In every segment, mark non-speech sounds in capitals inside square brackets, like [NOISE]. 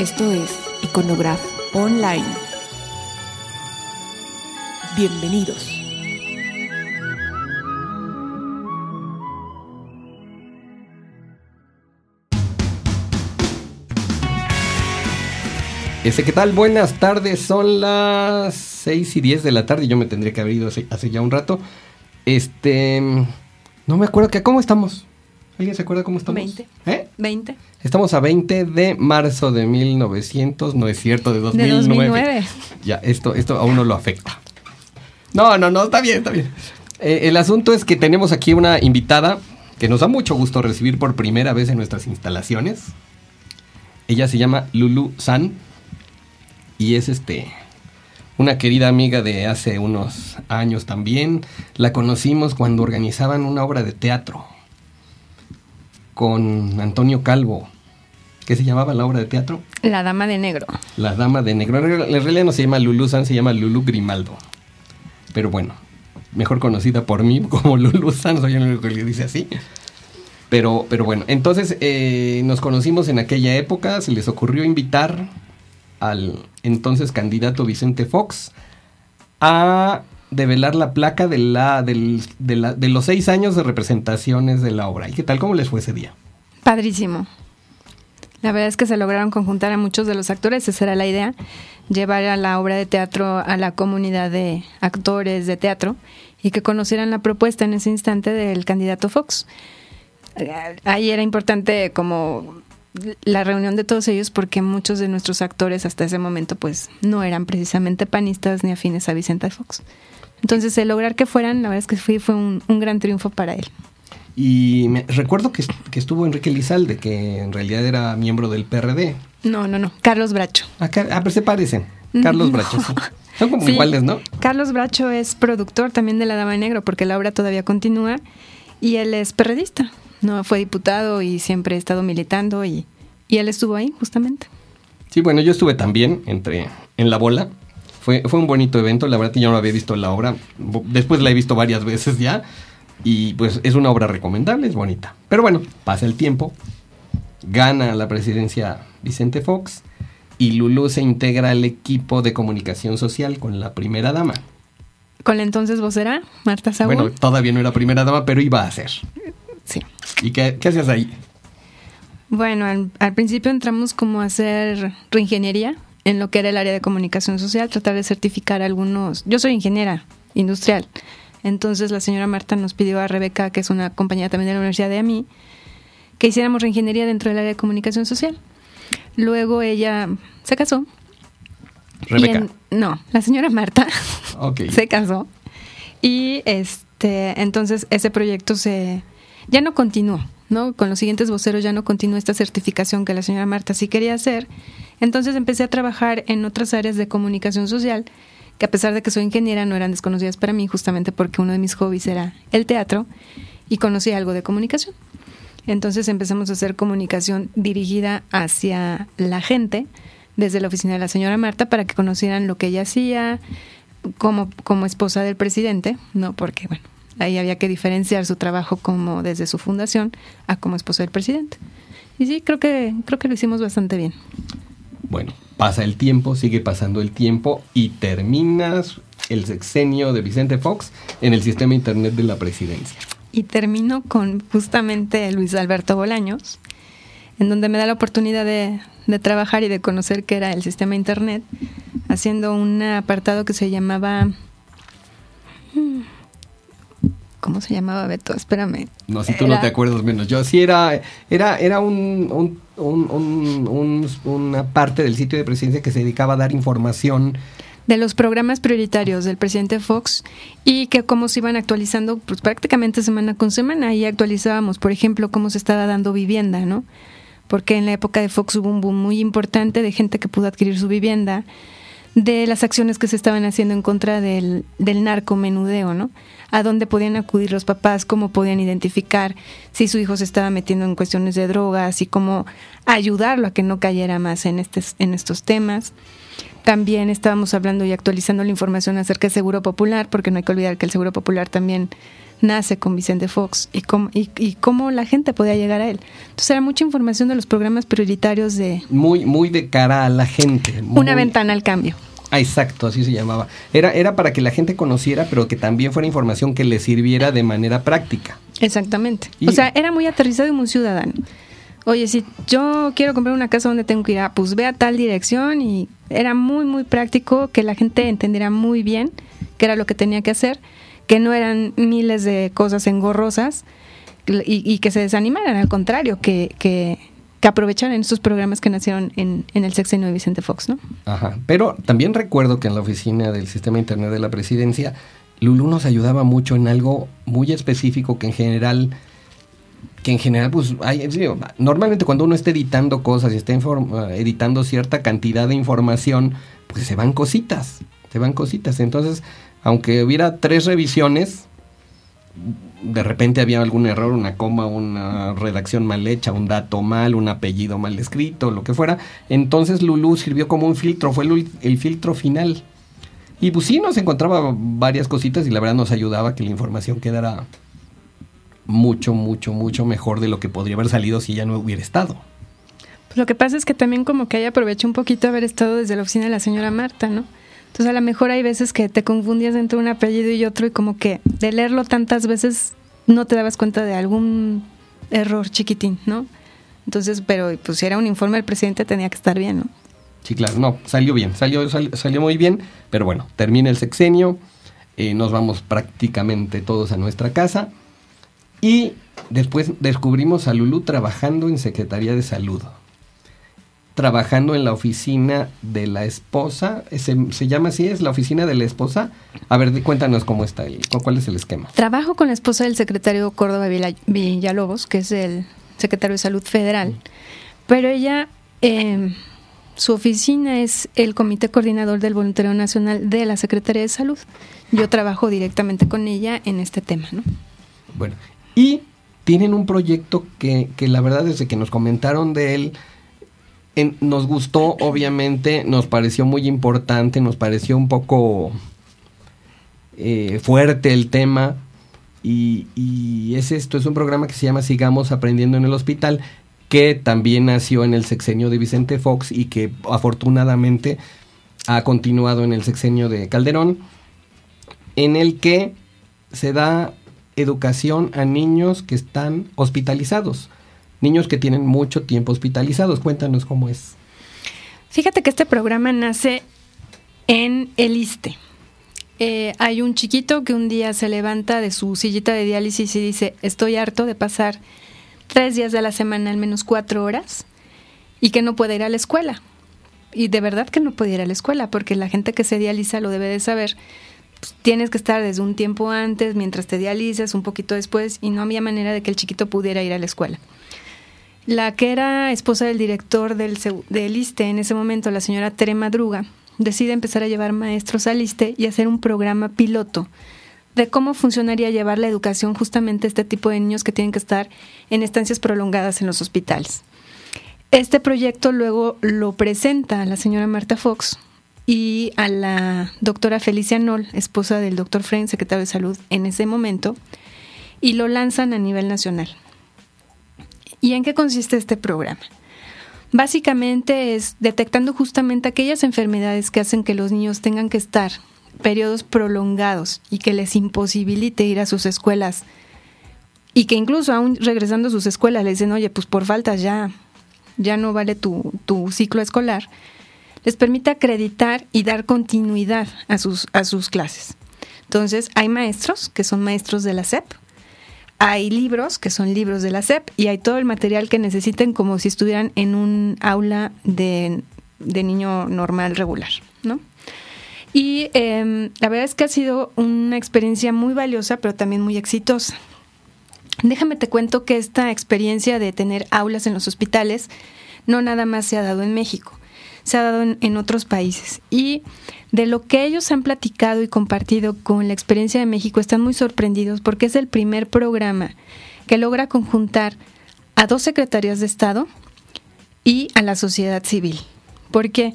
Esto es Iconograph Online. Bienvenidos. Ese, ¿qué tal? Buenas tardes, son las 6 y 10 de la tarde. Yo me tendría que haber ido hace, hace ya un rato. Este. No me acuerdo que. ¿Cómo estamos? ¿Alguien se acuerda cómo estamos? 20. ¿Eh? 20. Estamos a 20 de marzo de 1900, no es cierto, de 2009. De 2009. Ya, esto, esto a uno lo afecta. No, no, no, está bien, está bien. Eh, el asunto es que tenemos aquí una invitada que nos da mucho gusto recibir por primera vez en nuestras instalaciones. Ella se llama Lulu San y es este una querida amiga de hace unos años también. La conocimos cuando organizaban una obra de teatro con Antonio Calvo. ¿Qué se llamaba la obra de teatro? La Dama de Negro. La Dama de Negro. En realidad no se llama Lulu San, se llama Lulu Grimaldo. Pero bueno, mejor conocida por mí [LAUGHS] como Lulu San, soy el único que le dice así. Pero, pero bueno, entonces eh, nos conocimos en aquella época, se les ocurrió invitar al entonces candidato Vicente Fox a develar la placa de, la, del- de, la- de los seis años de representaciones de la obra. ¿Y qué tal? ¿Cómo les fue ese día? Padrísimo. La verdad es que se lograron conjuntar a muchos de los actores, esa era la idea, llevar a la obra de teatro a la comunidad de actores de teatro y que conocieran la propuesta en ese instante del candidato Fox. Ahí era importante como la reunión de todos ellos porque muchos de nuestros actores hasta ese momento pues no eran precisamente panistas ni afines a Vicente Fox. Entonces el lograr que fueran, la verdad es que fue, fue un, un gran triunfo para él. Y me, recuerdo que, que estuvo Enrique Lizalde, que en realidad era miembro del PRD. No, no, no, Carlos Bracho. Ah, ah, pero se parecen. Carlos No. Bracho, sí. Son como [LAUGHS] Sí. iguales, ¿no? Carlos Bracho es productor también de La Dama de Negro porque la obra todavía continúa y él es perredista. No fue diputado y siempre ha estado militando y, y él estuvo ahí justamente. Sí, bueno, yo estuve también entre, en La Bola. Fue, fue un bonito evento, la verdad que yo no había visto la obra. Después la he visto varias [LAUGHS] veces ya. Y pues es una obra recomendable, es bonita. Pero bueno, pasa el tiempo. Gana la presidencia Vicente Fox. Y Lulu se integra al equipo de comunicación social con la primera dama. Con la entonces vocera, Marta Saúl. Bueno, todavía no era primera dama, pero iba a ser. sí. ¿Y qué, qué hacías ahí? Bueno, al, al principio entramos como a hacer reingeniería en lo que era el área de comunicación social, tratar de certificar algunos... Yo soy ingeniera industrial, entonces la señora Marta nos pidió a Rebeca, que es una compañera también de la Universidad de AMI, que hiciéramos reingeniería dentro del área de comunicación social. Luego ella se casó. Rebeca. en- no, la señora Marta [LAUGHS] Ok. se casó y este entonces ese proyecto se ya no continuó no con los siguientes voceros ya no continuó esta certificación que la señora Marta sí quería hacer. Entonces empecé a trabajar en otras áreas de comunicación social que a pesar de que soy ingeniera no eran desconocidas para mí justamente porque uno de mis hobbies era el teatro y conocí algo de comunicación. Entonces empezamos a hacer comunicación dirigida hacia la gente desde la oficina de la señora Marta para que conocieran lo que ella hacía como, como esposa del presidente, ¿no? Porque, bueno, ahí había que diferenciar su trabajo como desde su fundación a como esposa del presidente. Y sí, creo que, creo que lo hicimos bastante bien. Bueno, pasa el tiempo, sigue pasando el tiempo y terminas el sexenio de Vicente Fox en el sistema internet de la presidencia. Y termino con justamente Luis Alberto Bolaños, en donde me da la oportunidad de, de trabajar y de conocer qué era el sistema Internet, haciendo un apartado que se llamaba... mm, ¿Cómo se llamaba, Beto? Espérame. No, si tú no te acuerdas menos. Yo sí era, era, era un- una parte del sitio de presidencia que se dedicaba a dar información. de los programas prioritarios del presidente Fox y que cómo se iban actualizando pues prácticamente semana con semana y actualizábamos, por ejemplo, cómo se estaba dando vivienda, ¿no? Porque en la época de Fox hubo un boom muy importante de gente que pudo adquirir su vivienda, de las acciones que se estaban haciendo en contra del, del narcomenudeo, ¿no? A dónde podían acudir los papás, cómo podían identificar si su hijo se estaba metiendo en cuestiones de drogas y cómo ayudarlo a que no cayera más en, estes- en estos temas. También estábamos hablando y actualizando la información acerca del Seguro Popular, porque no hay que olvidar que el Seguro Popular también nace con Vicente Fox y cómo, y, cómo la gente podía llegar a él. Entonces era mucha información de los programas prioritarios de... Muy, muy de cara a la gente. Una ventana al cambio. Ah, exacto, así se llamaba. Era, era para que la gente conociera, pero que también fuera información que le sirviera de manera práctica. Exactamente. o sea, era muy aterrizado y muy ciudadano. Oye, si yo quiero comprar una casa donde tengo que ir, a, pues ve a tal dirección y era muy, muy práctico que la gente entendiera muy bien qué era lo que tenía que hacer, que no eran miles de cosas engorrosas y, y que se desanimaran, al contrario, que, que, que aprovecharan estos programas que nacieron en, en, el sexenio de Vicente Fox, ¿no? Ajá, pero también recuerdo que en la oficina del Sistema Internet de la Presidencia, Lulu nos ayudaba mucho en algo muy específico que en general que en general, pues, hay, normalmente cuando uno está editando cosas y está editando cierta cantidad de información, pues se van cositas, se van cositas. Entonces, aunque hubiera tres revisiones, de repente había algún error, una coma, una redacción mal hecha, un dato mal, un apellido mal escrito, lo que fuera. Entonces Lulu sirvió como un filtro, fue el, el filtro final. Y pues sí, nos encontraba varias cositas y la verdad nos ayudaba a que la información quedara mucho, mucho, mucho mejor de lo que podría haber salido si ya no hubiera estado. Pues lo que pasa es que también como que ella aprovechó un poquito haber estado desde la oficina de la señora Marta, ¿no? Entonces a lo mejor hay veces que te confundías entre un apellido y otro y como que de leerlo tantas veces no te dabas cuenta de algún error chiquitín, ¿no? Entonces, pero pues si era un informe del presidente tenía que estar bien, ¿no? Sí, claro, no, salió bien, salió, muy bien, pero bueno, termina el sexenio, eh, nos vamos prácticamente todos a nuestra casa y después descubrimos a Lulu trabajando en Secretaría de Salud. Trabajando en la oficina de la esposa. ¿Se, llama así? ¿Es la oficina de la esposa? A ver, cuéntanos cómo está ahí. ¿Cuál es el esquema? Trabajo con la esposa del secretario Córdoba Villalobos, que es el secretario de Salud Federal. Pero ella, em, su oficina es el Comité Coordinador del Voluntario Nacional de la Secretaría de Salud. Yo trabajo directamente con ella en este tema, ¿no? Bueno, y tienen un proyecto que, que la verdad desde que nos comentaron de él, nos gustó, obviamente, nos pareció muy importante, nos pareció un poco eh, fuerte el tema. Y, y, es esto, es un programa que se llama Sigamos Aprendiendo en el Hospital, que también nació en el sexenio de Vicente Fox y que afortunadamente ha continuado en el sexenio de Calderón, en el que se da educación a niños que están hospitalizados, niños que tienen mucho tiempo hospitalizados. Cuéntanos cómo es. Fíjate que este programa nace en el ISTE. Eh, hay un chiquito que un día se levanta de su sillita de diálisis y dice, estoy harto de pasar tres días de la semana, al menos cuatro horas, y que no puede ir a la escuela. Y de verdad que no puede ir a la escuela, porque la gente que se dializa lo debe de saber pues, tienes que estar desde un tiempo antes, mientras te dializas, un poquito después, y no había manera de que el chiquito pudiera ir a la escuela. La que era esposa del director del, del ISTE en ese momento, la señora Tere Madruga, decide empezar a llevar maestros al ISTE y hacer un programa piloto de cómo funcionaría llevar la educación justamente a este tipo de niños que tienen que estar en estancias prolongadas en los hospitales. Este proyecto luego lo presenta la señora Marta Fox, y a la doctora Felicia Noll, esposa del doctor Fren, secretario de Salud en ese momento, y lo lanzan a nivel nacional. ¿Y en qué consiste este programa? Básicamente es detectando justamente aquellas enfermedades que hacen que los niños tengan que estar periodos prolongados y que les imposibilite ir a sus escuelas y que incluso aún regresando a sus escuelas le dicen, oye, pues por falta ya, ya no vale tu, tu ciclo escolar les permite acreditar y dar continuidad a sus, a sus clases. Entonces, hay maestros que son maestros de la SEP, hay libros que son libros de la SEP y hay todo el material que necesiten como si estuvieran en un aula de, niño normal regular, ¿no? Y em, la verdad es que ha sido una experiencia muy valiosa, pero también muy exitosa. Déjame te cuento que esta experiencia de tener aulas en los hospitales no nada más se ha dado en México se ha dado en, otros países. Y de lo que ellos han platicado y compartido con la experiencia de México, están muy sorprendidos porque es el primer programa que logra conjuntar a dos secretarías de Estado y a la sociedad civil. ¿Por qué?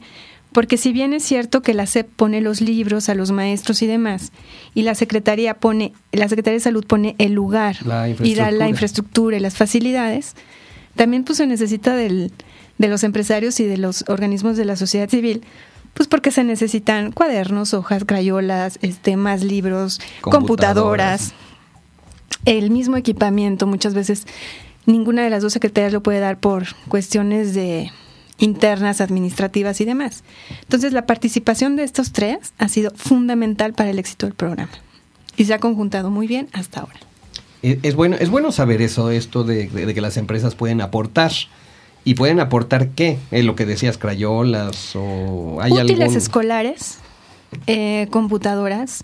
Porque si bien es cierto que la SEP pone los libros a los maestros y demás, y la Secretaría pone, la Secretaría de Salud pone el lugar y da la infraestructura y las facilidades, también pues se necesita del, de los empresarios y de los organismos de la sociedad civil pues porque se necesitan cuadernos, hojas, crayolas, este, más libros, computadoras. el mismo equipamiento. Muchas veces ninguna de las dos secretarías lo puede dar por cuestiones de internas, administrativas y demás. Entonces, la participación de estos tres ha sido fundamental para el éxito del programa y se ha conjuntado muy bien hasta ahora. Es bueno, es bueno saber eso, esto de que las empresas pueden aportar. ¿Y pueden aportar qué? Eh, lo que decías, crayolas o hay Útiles escolares, eh, computadoras,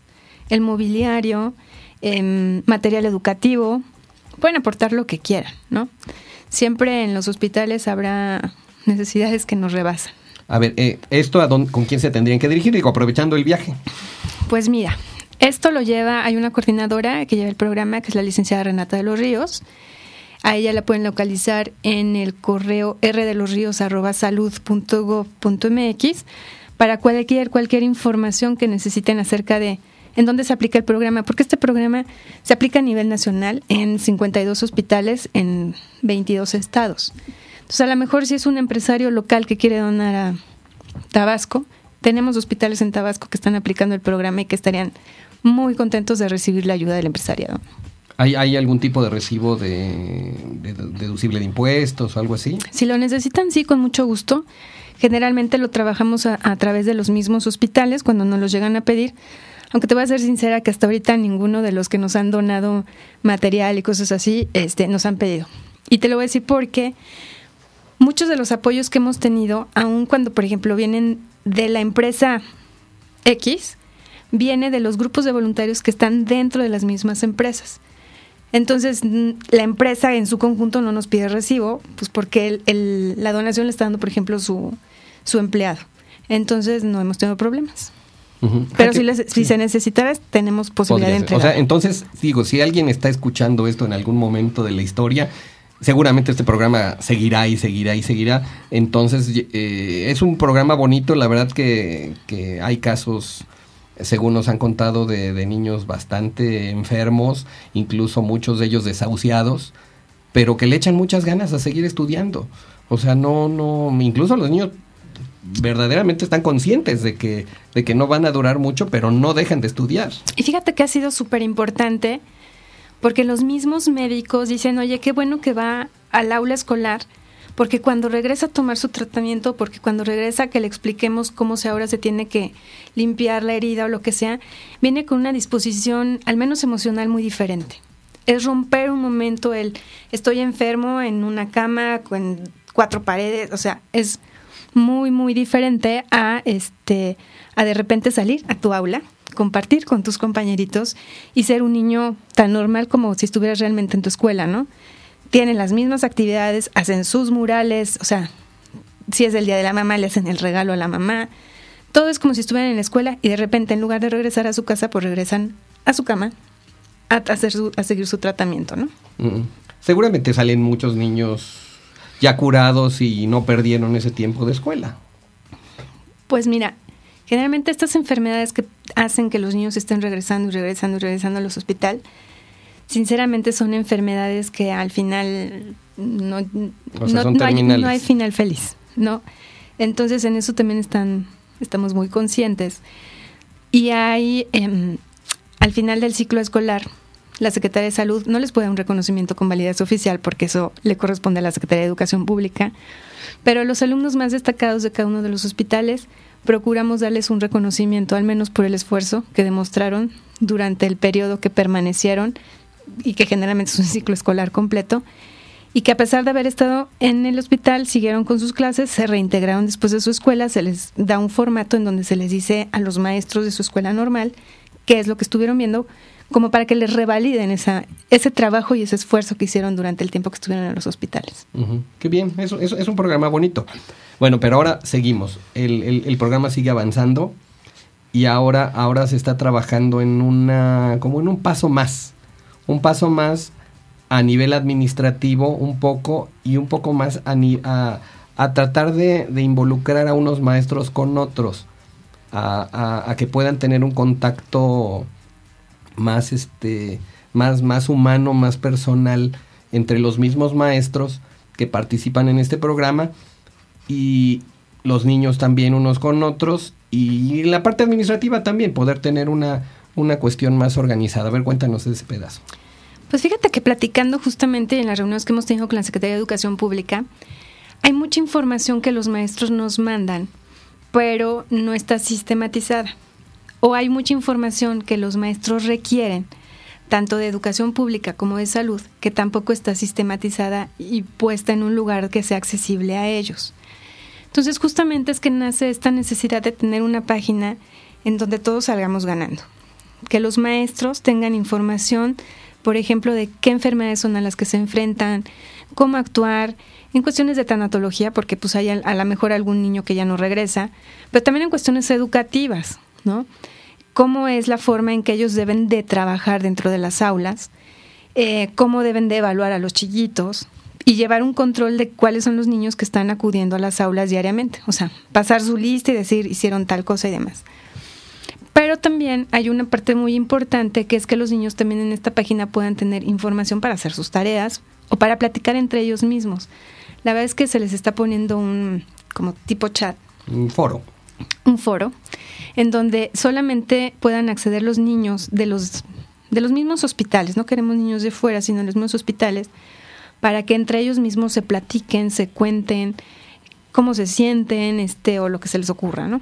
el mobiliario, em, material educativo. Pueden aportar lo que quieran, ¿no? Siempre en los hospitales habrá necesidades que nos rebasan. A ver, eh, ¿esto a dónde, con quién se tendrían que dirigir? Digo, aprovechando el viaje. Pues mira, esto lo lleva, hay una coordinadora que lleva el programa, que es la licenciada Renata de los Ríos. A ella la pueden localizar en el correo rdelosríos.salud.gov.mx para cualquier, cualquier información que necesiten acerca de en dónde se aplica el programa, porque este programa se aplica a nivel nacional en 52 hospitales en 22 estados. Entonces, a lo mejor si es un empresario local que quiere donar a Tabasco, tenemos hospitales en Tabasco que están aplicando el programa y que estarían muy contentos de recibir la ayuda del empresariado. ¿Hay, algún tipo de recibo de, deducible de impuestos o algo así? Si lo necesitan, sí, con mucho gusto. Generalmente lo trabajamos a, través de los mismos hospitales cuando nos los llegan a pedir. Aunque te voy a ser sincera que hasta ahorita ninguno de los que nos han donado material y cosas así este, nos han pedido. Y te lo voy a decir porque muchos de los apoyos que hemos tenido, aun cuando, por ejemplo, vienen de la empresa X, viene de los grupos de voluntarios que están dentro de las mismas empresas. Entonces, la empresa en su conjunto no nos pide recibo, pues porque el, la donación le está dando, por ejemplo, su, su empleado. Entonces, no hemos tenido problemas. Pero si, si se necesitara, tenemos posibilidad de entregar. O sea, entonces, digo, si alguien está escuchando esto en algún momento de la historia, seguramente este programa seguirá y seguirá y seguirá. Entonces, eh, es un programa bonito, la verdad que, que hay casos según nos han contado, de, niños bastante enfermos, incluso muchos de ellos desahuciados, pero que le echan muchas ganas a seguir estudiando. O sea, no, no, incluso los niños verdaderamente están conscientes de que, de que no van a durar mucho, pero no dejan de estudiar. Y fíjate que ha sido súper importante, porque los mismos médicos dicen, oye, qué bueno que va al aula escolar, porque cuando regresa a tomar su tratamiento, porque cuando regresa que le expliquemos cómo se ahora se tiene que limpiar la herida o lo que sea, viene con una disposición, al menos emocional, muy diferente. Es romper un momento el estoy enfermo en una cama con cuatro paredes, o sea, es muy muy diferente a este a de repente salir a tu aula, compartir con tus compañeritos y ser un niño tan normal como si estuvieras realmente en tu escuela, ¿no? Tienen las mismas actividades, hacen sus murales, o sea, si es el día de la mamá, le hacen el regalo a la mamá. Todo es como si estuvieran en la escuela y de repente en lugar de regresar a su casa, pues regresan a su cama a, hacer a seguir su tratamiento, ¿no? Seguramente salen muchos niños ya curados y no perdieron ese tiempo de escuela. Pues mira, generalmente estas enfermedades que hacen que los niños estén regresando y regresando y regresando a los hospitales, sinceramente son enfermedades que al final no, hay, final feliz, ¿no? Entonces en eso también están, estamos muy conscientes. Y hay, em, al final del ciclo escolar, la Secretaría de Salud no les puede dar un reconocimiento con validez oficial porque eso le corresponde a la Secretaría de Educación Pública, pero los alumnos más destacados de cada uno de los hospitales procuramos darles un reconocimiento, al menos por el esfuerzo que demostraron durante el periodo que permanecieron y que generalmente es un ciclo escolar completo, y que a pesar de haber estado en el hospital, siguieron con sus clases, se reintegraron después de su escuela, se les da un formato en donde se les dice a los maestros de su escuela normal qué es lo que estuvieron viendo, como para que les revaliden esa, ese trabajo y ese esfuerzo que hicieron durante el tiempo que estuvieron en los hospitales. Qué bien, eso, eso, es un programa bonito. Bueno, pero ahora seguimos. El, el, el programa sigue avanzando y ahora, ahora se está trabajando en una, como en un paso más un paso más a nivel administrativo un poco y un poco más a, a tratar de, involucrar a unos maestros con otros, a, que puedan tener un contacto más, este, más, más humano, más personal entre los mismos maestros que participan en este programa y los niños también unos con otros y la parte administrativa también, poder tener una, una cuestión más organizada. A ver, cuéntanos ese pedazo. Pues fíjate que platicando justamente en las reuniones que hemos tenido con la Secretaría de Educación Pública, hay mucha información que los maestros nos mandan, pero no está sistematizada. O hay mucha información que los maestros requieren, tanto de educación pública como de salud, que tampoco está sistematizada y puesta en un lugar que sea accesible a ellos. Entonces justamente es que nace esta necesidad de tener una página en donde todos salgamos ganando. Que los maestros tengan información, por ejemplo, de qué enfermedades son a las que se enfrentan, cómo actuar, en cuestiones de tanatología, porque pues hay a, lo mejor algún niño que ya no regresa, pero también en cuestiones educativas, ¿no? Cómo es la forma en que ellos deben de trabajar dentro de las aulas, eh, cómo deben de evaluar a los chiquitos y llevar un control de cuáles son los niños que están acudiendo a las aulas diariamente, o sea, pasar su lista y decir hicieron tal cosa y demás. Pero también hay una parte muy importante que es que los niños también en esta página puedan tener información para hacer sus tareas o para platicar entre ellos mismos. La verdad es que se les está poniendo un como tipo chat. Un foro. Un foro en donde solamente puedan acceder los niños de los de los mismos hospitales, no queremos niños de fuera, sino de los mismos hospitales, para que entre ellos mismos se platiquen, se cuenten cómo se sienten, este, o lo que se les ocurra, ¿no?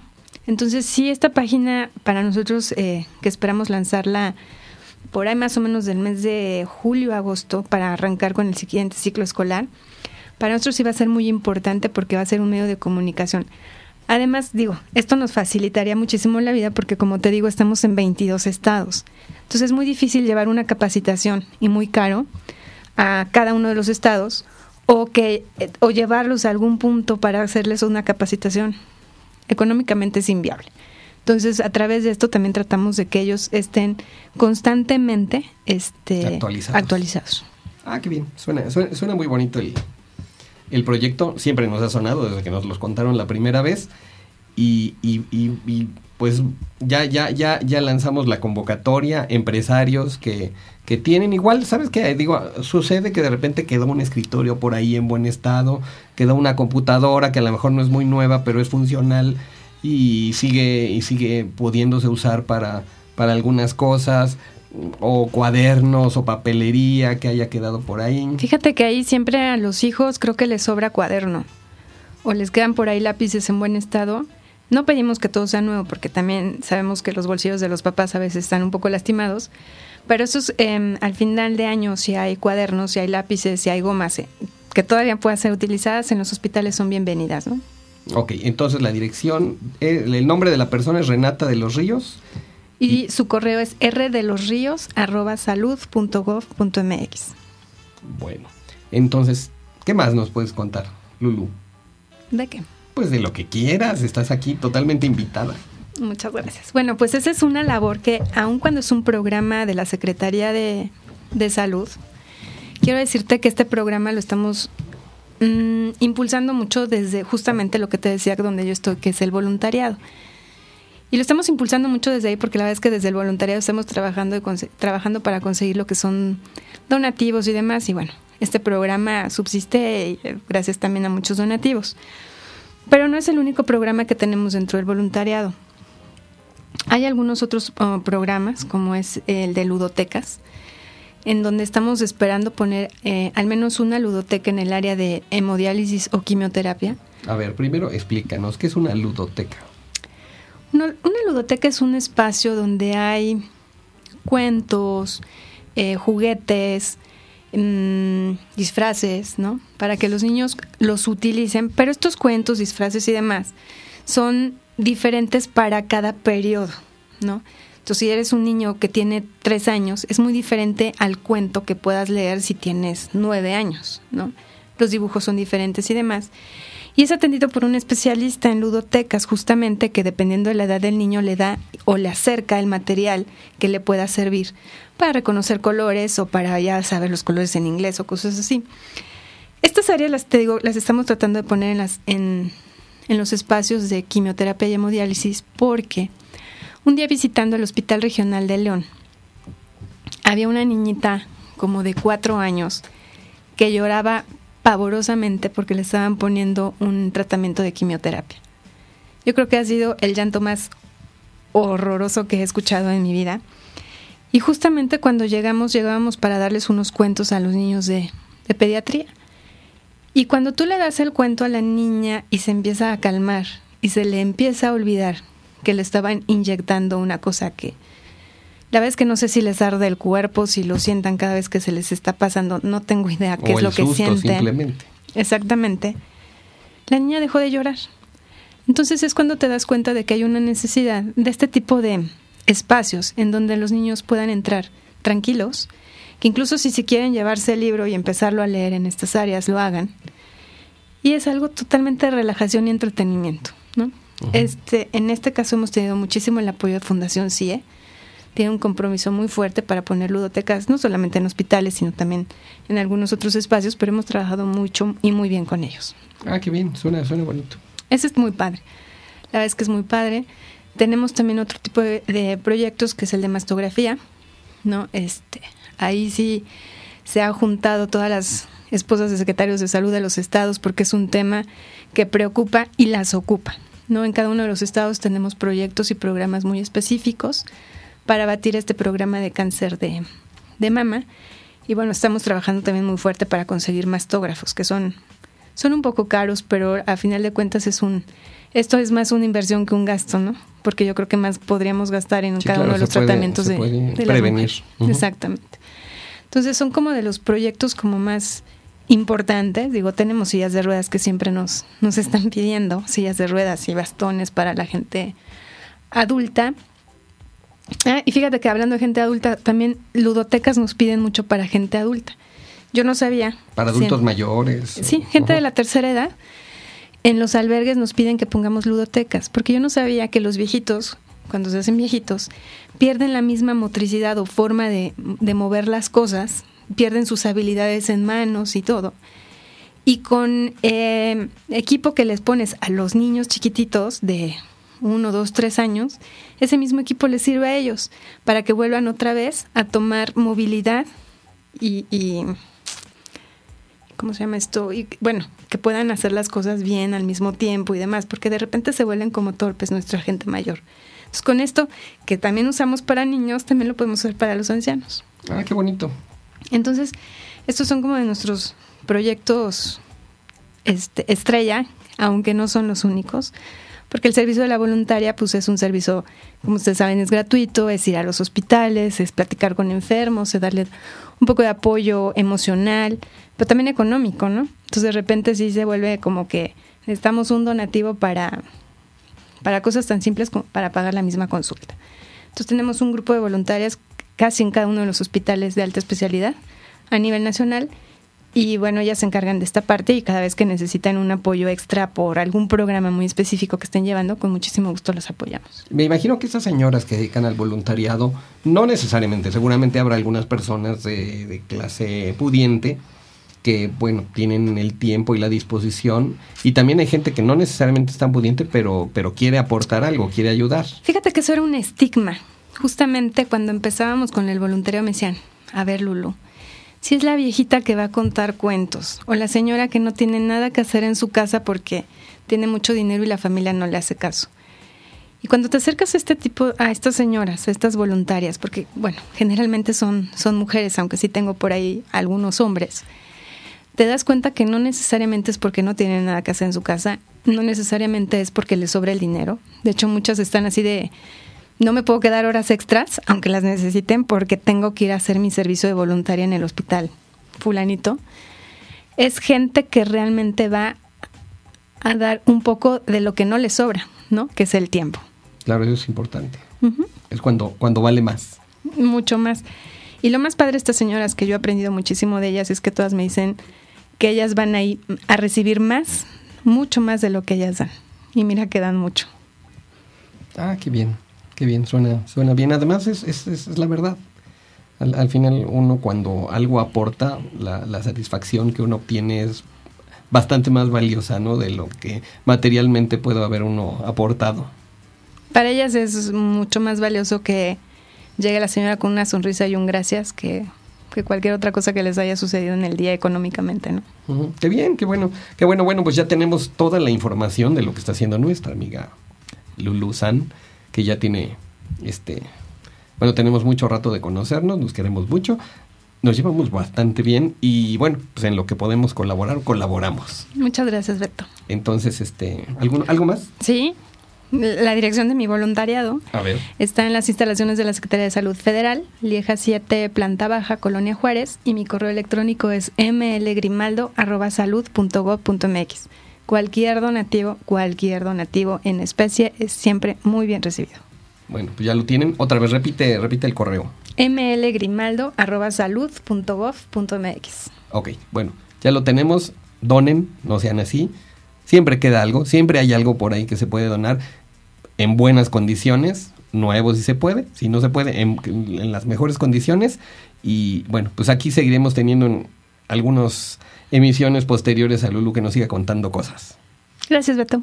Entonces, sí, esta página para nosotros, eh, que esperamos lanzarla por ahí más o menos del mes de julio, agosto, para arrancar con el siguiente ciclo escolar, para nosotros sí va a ser muy importante porque va a ser un medio de comunicación. Además, digo, esto nos facilitaría muchísimo la vida porque, como te digo, estamos en 22 estados. Entonces es muy difícil llevar una capacitación y muy caro a cada uno de los estados o que o llevarlos a algún punto para hacerles una capacitación. Económicamente es inviable. Entonces, a través de esto también tratamos de que ellos estén constantemente este, actualizados. Ah, qué bien. Suena, suena muy bonito el, el proyecto siempre nos ha sonado desde que nos los contaron la primera vez y, y, y, pues ya, ya, ya, ya lanzamos la convocatoria, empresarios que, que tienen igual, ¿sabes qué? Digo, sucede que de repente quedó un escritorio por ahí en buen estado, quedó una computadora que a lo mejor no es muy nueva, pero es funcional y sigue, y sigue pudiéndose usar para, para algunas cosas o cuadernos o papelería que haya quedado por ahí. Fíjate que ahí siempre a los hijos creo que les sobra cuaderno o les quedan por ahí lápices en buen estado. No pedimos que todo sea nuevo porque también sabemos que los bolsillos de los papás a veces están un poco lastimados, pero eso es em, al final de año si hay cuadernos, si hay lápices, si hay gomas eh, que todavía puedan ser utilizadas en los hospitales son bienvenidas, ¿no? Ok, entonces la dirección, eh, el nombre de la persona es Renata de los Ríos y, su correo es rdelosríos.salud.gov.mx. Bueno, entonces, ¿qué más nos puedes contar, Lulu? ¿De qué? Pues de lo que quieras, estás aquí totalmente invitada. Muchas gracias. Bueno, pues esa es una labor que, aun cuando es un programa de la Secretaría de, Salud, quiero decirte que este programa lo estamos mm, impulsando mucho desde justamente lo que te decía donde yo estoy, que es el voluntariado. Y lo estamos impulsando mucho desde ahí porque la verdad es que desde el voluntariado estamos trabajando, trabajando para conseguir lo que son donativos y demás. Y bueno, este programa subsiste eh, gracias también a muchos donativos. Pero no es el único programa que tenemos dentro del voluntariado. Hay algunos otros oh, programas, como es el de ludotecas, en donde estamos esperando poner eh, al menos una ludoteca en el área de hemodiálisis o quimioterapia. A ver, primero explícanos, ¿qué es una ludoteca? Una, ludoteca es un espacio donde hay cuentos, eh, juguetes, disfraces, ¿no? Para que los niños los utilicen, pero estos cuentos, disfraces y demás son diferentes para cada periodo, ¿no? Entonces, si eres un niño que tiene tres años, es muy diferente al cuento que puedas leer si tienes nueve años, ¿no? Los dibujos son diferentes y demás y es atendido por un especialista en ludotecas, justamente que dependiendo de la edad del niño le da o le acerca el material que le pueda servir para reconocer colores o para ya saber los colores en inglés o cosas así. Estas áreas las te digo, las estamos tratando de poner en las en, en los espacios de quimioterapia y hemodiálisis porque un día visitando el Hospital Regional de León había una niñita como de cuatro años que lloraba porque le estaban poniendo un tratamiento de quimioterapia. Yo creo que ha sido el llanto más horroroso que he escuchado en mi vida. Y justamente cuando llegamos, llegábamos para darles unos cuentos a los niños de, de pediatría. Y cuando tú le das el cuento a la niña y se empieza a calmar y se le empieza a olvidar que le estaban inyectando una cosa que la verdad es que no sé si les arde el cuerpo, si lo sientan cada vez que se les está pasando, no tengo idea qué es lo que sienten. Simplemente. Exactamente. La niña dejó de llorar. Entonces es cuando te das cuenta de que hay una necesidad de este tipo de espacios en donde los niños puedan entrar tranquilos, que incluso si se quieren llevarse el libro y empezarlo a leer en estas áreas, lo hagan. Y es algo totalmente de relajación y entretenimiento, ¿no? Este, en este caso hemos tenido muchísimo el apoyo de Fundación CIE, tiene un compromiso muy fuerte para poner ludotecas, no solamente en hospitales, sino también en algunos otros espacios, pero hemos trabajado mucho y muy bien con ellos. Ah, qué bien, suena, suena bonito. Ese es muy padre. La verdad es que es muy padre. Tenemos también otro tipo de, de proyectos que es el de mastografía, ¿no? Este, ahí sí se han juntado todas las esposas de secretarios de salud de los estados porque es un tema que preocupa y las ocupa. ¿no? En cada uno de los estados tenemos proyectos y programas muy específicos para batir este programa de cáncer de, de mama. Y bueno, estamos trabajando también muy fuerte para conseguir mastógrafos, que son, son un poco caros, pero a final de cuentas es un, esto es más una inversión que un gasto, ¿no? Porque yo creo que más podríamos gastar en Sí, cada claro, uno de los puede- tratamientos de, de prevenir. Exactamente. Entonces son como de los proyectos como más importantes. Digo, tenemos sillas de ruedas que siempre nos, nos están pidiendo, sillas de ruedas y bastones para la gente adulta. Ah, y fíjate que hablando de gente adulta, también ludotecas nos piden mucho para gente adulta. Yo no sabía. Para Sí. adultos mayores. Sí, gente de la tercera edad. En los albergues nos piden que pongamos ludotecas, porque yo no sabía que los viejitos, cuando se hacen viejitos, pierden la misma motricidad o forma de, de mover las cosas, pierden sus habilidades en manos y todo. Y con eh, equipo que les pones a los niños chiquititos de uno, dos, tres años, ese mismo equipo les sirve a ellos para que vuelvan otra vez a tomar movilidad y, y ¿cómo se llama esto? Y bueno, que puedan hacer las cosas bien al mismo tiempo y demás, porque de repente se vuelven como torpes nuestra gente mayor. Entonces, con esto, que también usamos para niños, también lo podemos usar para los ancianos. Ah, qué bonito. Entonces, estos son como de nuestros proyectos este, estrella, aunque no son los únicos, porque el servicio de la voluntaria, pues es un servicio, como ustedes saben, es gratuito, es ir a los hospitales, es platicar con enfermos, es darle un poco de apoyo emocional, pero también económico, ¿no? Entonces de repente sí se vuelve como que necesitamos un donativo para, para cosas tan simples como para pagar la misma consulta. Entonces tenemos un grupo de voluntarias casi en cada uno de los hospitales de alta especialidad a nivel nacional y bueno, ellas se encargan de esta parte y cada vez que necesitan un apoyo extra por algún programa muy específico que estén llevando, con muchísimo gusto los apoyamos. Me imagino que estas señoras que dedican al voluntariado, no necesariamente, seguramente habrá algunas personas de, de clase pudiente que, bueno, tienen el tiempo y la disposición, y también hay gente que no necesariamente es tan pudiente, pero, pero quiere aportar algo, quiere ayudar. Fíjate que eso era un estigma. Justamente cuando empezábamos con el voluntario me decían, a ver Lulu, si es la viejita que va a contar cuentos o la señora que no tiene nada que hacer en su casa porque tiene mucho dinero y la familia no le hace caso. Y cuando te acercas a este tipo, a estas señoras, a estas voluntarias, porque bueno, generalmente son, son mujeres, aunque sí tengo por ahí algunos hombres, te das cuenta que no necesariamente es porque no tienen nada que hacer en su casa, no necesariamente es porque les sobra el dinero. De hecho, muchas están así de, no me puedo quedar horas extras, aunque las necesiten, porque tengo que ir a hacer mi servicio de voluntaria en el hospital fulanito. Es gente que realmente va a dar un poco de lo que no le sobra, ¿no? Que es el tiempo. Claro, eso es importante. Es cuando, cuando vale más. mucho más. Y lo más padre de estas señoras que yo he aprendido muchísimo de ellas es que todas me dicen que ellas van a ir a recibir más, mucho más de lo que ellas dan. Y mira que dan mucho. Ah, qué bien, qué bien, suena, suena bien. Además, es, es, es- es la verdad. Al, final uno cuando algo aporta, la, la, satisfacción que uno obtiene es bastante más valiosa, ¿no? De lo que materialmente puede haber uno aportado. Para ellas es mucho más valioso que llegue la señora con una sonrisa y un gracias que, que cualquier otra cosa que les haya sucedido en el día económicamente, ¿no? Qué bien, qué bueno, qué bueno, bueno, pues ya tenemos toda la información de lo que está haciendo nuestra amiga Lulu San, que ya tiene este bueno, tenemos mucho rato de conocernos, nos queremos mucho, nos llevamos bastante bien y bueno, pues en lo que podemos colaborar, colaboramos. Muchas gracias, Beto. Entonces, este, ¿algo, ¿algo más? Sí, la dirección de mi voluntariado A ver. está en las instalaciones de la Secretaría de Salud Federal, Lieja 7, Planta Baja, Colonia Juárez, y mi correo electrónico es mlgrimaldo.salud.gov.mx. Cualquier donativo, cualquier donativo en especie es siempre muy bien recibido. Bueno, pues ya lo tienen. Otra vez, repite, repite el correo. mlgrimaldo.salud.gov.mx. Ok, bueno, ya lo tenemos. Donen, no sean así. Siempre queda algo, siempre hay algo por ahí que se puede donar en buenas condiciones, nuevo si se puede, si no se puede, en, en las mejores condiciones. Y bueno, pues aquí seguiremos teniendo algunas emisiones posteriores a Lulu que nos siga contando cosas. Gracias, Beto.